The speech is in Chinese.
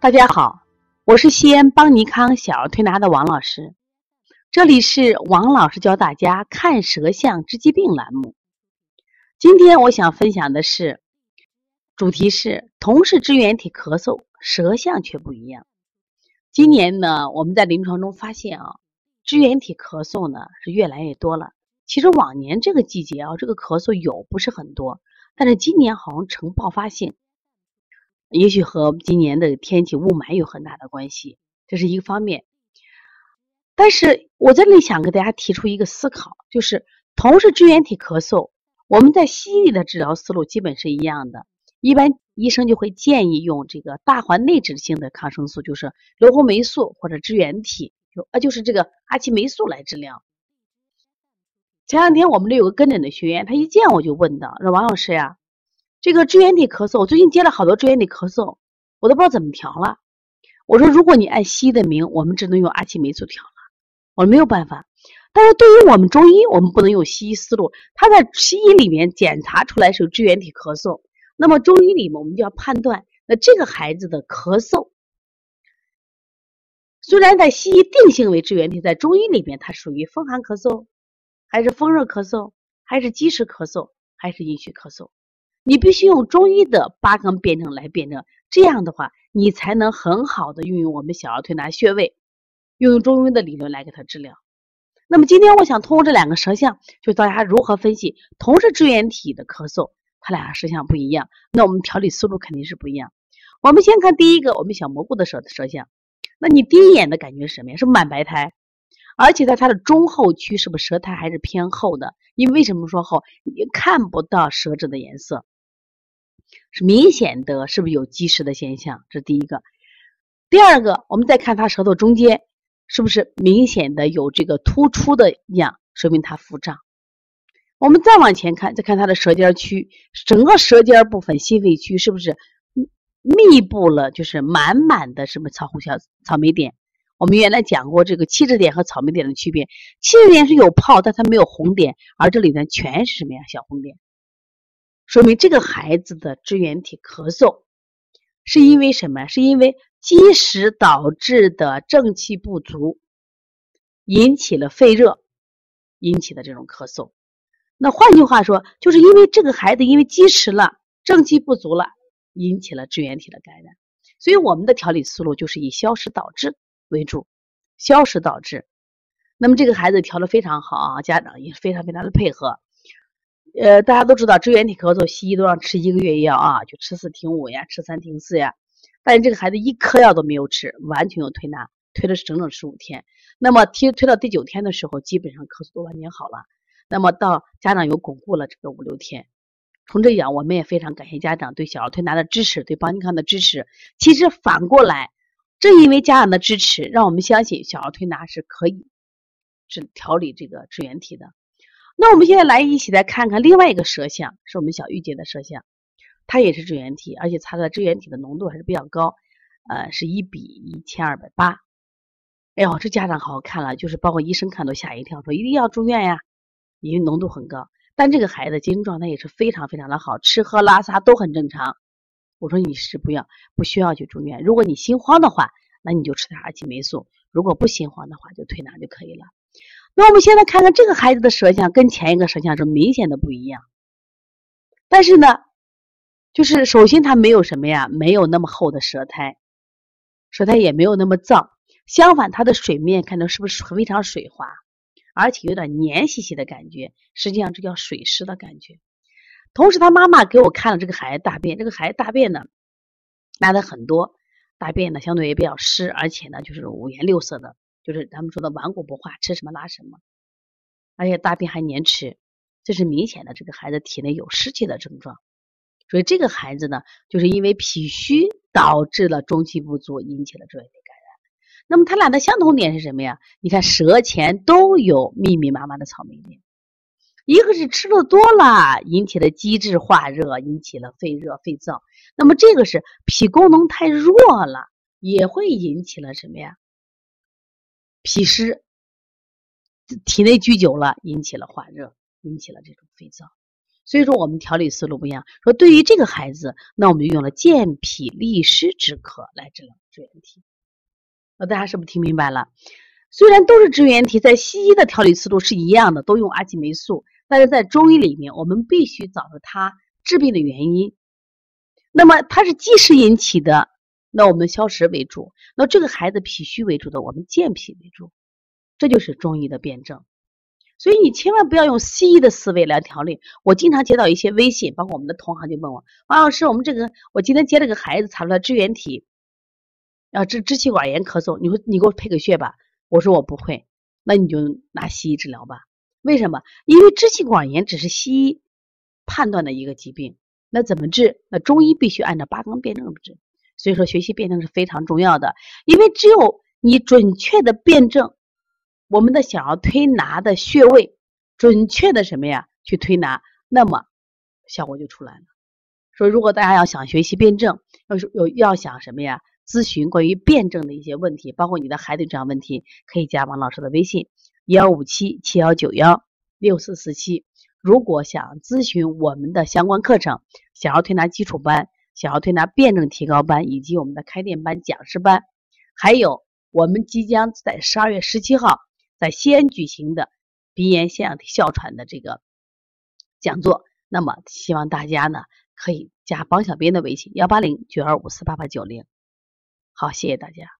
大家好，我是西安邦尼康小儿推拿的王老师，这里是王老师教大家看舌象治疾病栏目。今天我想分享的是，主题是同是支原体咳嗽，舌象却不一样。今年呢，我们在临床中发现啊，支原体咳嗽呢是越来越多了。其实往年这个季节啊，这个咳嗽有不是很多，但是今年好像呈爆发性。也许和今年的天气雾霾有很大的关系，这是一个方面。但是我这里想给大家提出一个思考，就是同是支原体咳嗽，我们在西医的治疗思路基本是一样的。一般医生就会建议用这个大环内酯性的抗生素，就是硫红霉素或者支原体，就啊就是这个阿奇霉素来治疗。前两天我们这有个跟诊的学员，他一见我就问到，说王老师呀。这个支原体咳嗽，我最近接了好多支原体咳嗽，我都不知道怎么调了。我说，如果你按西医的名，我们只能用阿奇霉素调了。我没有办法。但是对于我们中医，我们不能用西医思路。他在西医里面检查出来是支原体咳嗽，那么中医里面我们就要判断，那这个孩子的咳嗽，虽然在西医定性为支原体，在中医里面它属于风寒咳嗽，还是风热咳嗽，还是积食咳嗽，还是阴虚咳嗽。你必须用中医的八纲辩证来辩证，这样的话，你才能很好的运用我们小儿推拿穴位，运用中医的理论来给他治疗。那么今天我想通过这两个舌象，就大家如何分析同是支原体的咳嗽，它俩舌象不一样，那我们调理思路肯定是不一样。我们先看第一个，我们小蘑菇的舌舌象，那你第一眼的感觉是什么呀？是满白苔，而且在它的中后区，是不是舌苔还是偏厚的？因为为什么说厚？你看不到舌质的颜色。是明显的，是不是有积食的现象？这是第一个。第二个，我们再看他舌头中间，是不是明显的有这个突出的样，说明他腹胀。我们再往前看，再看他的舌尖区，整个舌尖部分心肺区是不是密布了，就是满满的什么草红小草莓点？我们原来讲过这个气质点和草莓点的区别，气质点是有泡，但它没有红点，而这里呢全是什么呀？小红点。说明这个孩子的支原体咳嗽是因为什么？是因为积食导致的正气不足，引起了肺热，引起的这种咳嗽。那换句话说，就是因为这个孩子因为积食了，正气不足了，引起了支原体的感染。所以我们的调理思路就是以消食导滞为主，消食导滞。那么这个孩子调的非常好啊，家长也非常非常的配合。呃，大家都知道支原体咳嗽，西医都让吃一个月药啊，就吃四停五呀，吃三停四呀。但是这个孩子一颗药都没有吃，完全用推拿推了整整十五天。那么推推到第九天的时候，基本上咳嗽都完全好了。那么到家长又巩固了这个五六天。从这讲，我们也非常感谢家长对小儿推拿的支持，对邦尼康的支持。其实反过来，正因为家长的支持，让我们相信小儿推拿是可以治调理这个支原体的。那我们现在来一起来看看另外一个舌象，是我们小玉姐的舌象，它也是支原体，而且它的支原体的浓度还是比较高，呃，是一比一千二百八。哎呦，这家长好好看了，就是包括医生看都吓一跳，说一定要住院呀，因为浓度很高。但这个孩子精神状态也是非常非常的好，吃喝拉撒都很正常。我说你是不要不需要去住院，如果你心慌的话，那你就吃点阿奇霉素；如果不心慌的话，就推拿就可以了。那我们现在看看这个孩子的舌象，跟前一个舌象是明显的不一样。但是呢，就是首先他没有什么呀，没有那么厚的舌苔，舌苔也没有那么燥。相反，他的水面看到是不是非常水滑，而且有点黏兮兮的感觉。实际上这叫水湿的感觉。同时，他妈妈给我看了这个孩子大便，这个孩子大便呢，拉的很多，大便呢相对也比较湿，而且呢就是五颜六色的。就是咱们说的顽固不化，吃什么拉什么，而且大便还黏吃，这是明显的这个孩子体内有湿气的症状。所以这个孩子呢，就是因为脾虚导致了中气不足，引起了支原体感染。那么他俩的相同点是什么呀？你看舌前都有密密麻麻的草莓点，一个是吃的多了，引起的积滞化热，引起了肺热肺燥。那么这个是脾功能太弱了，也会引起了什么呀？脾湿，体内居久了，引起了化热，引起了这种肺燥。所以说我们调理思路不一样。说对于这个孩子，那我们就用了健脾利湿止咳来治疗支原体。那大家是不是听明白了？虽然都是支原体，在西医的调理思路是一样的，都用阿奇霉素，但是在中医里面，我们必须找出它治病的原因。那么它是积食引起的，那我们消食为主；那这个孩子脾虚为主的，我们健脾为主。这就是中医的辩证。所以你千万不要用西医的思维来调理。我经常接到一些微信，包括我们的同行就问我：王老师，我们这个我今天接了个孩子，查出来支原体，啊支支气管炎咳嗽，你说你给我配个穴吧？我说我不会，那你就拿西医治疗吧。为什么？因为支气管炎只是西医判断的一个疾病，那怎么治？那中医必须按照八纲辩证治。所以说学习辩证是非常重要的，因为只有你准确的辩证。我们的想要推拿的穴位，准确的什么呀？去推拿，那么效果就出来了。说如果大家要想学习辩证，要是有要想什么呀？咨询关于辩证的一些问题，包括你的孩子这样问题，可以加王老师的微信：幺五七七幺九幺六四四七。如果想咨询我们的相关课程，想要推拿基础班，小儿推拿辩证提高班，以及我们的开店班、讲师班，还有我们即将在十二月十七号。在西安举行的鼻炎腺样体哮喘的这个讲座，那么希望大家呢可以加王小编的微信幺八零九二五四八八九零。好，谢谢大家。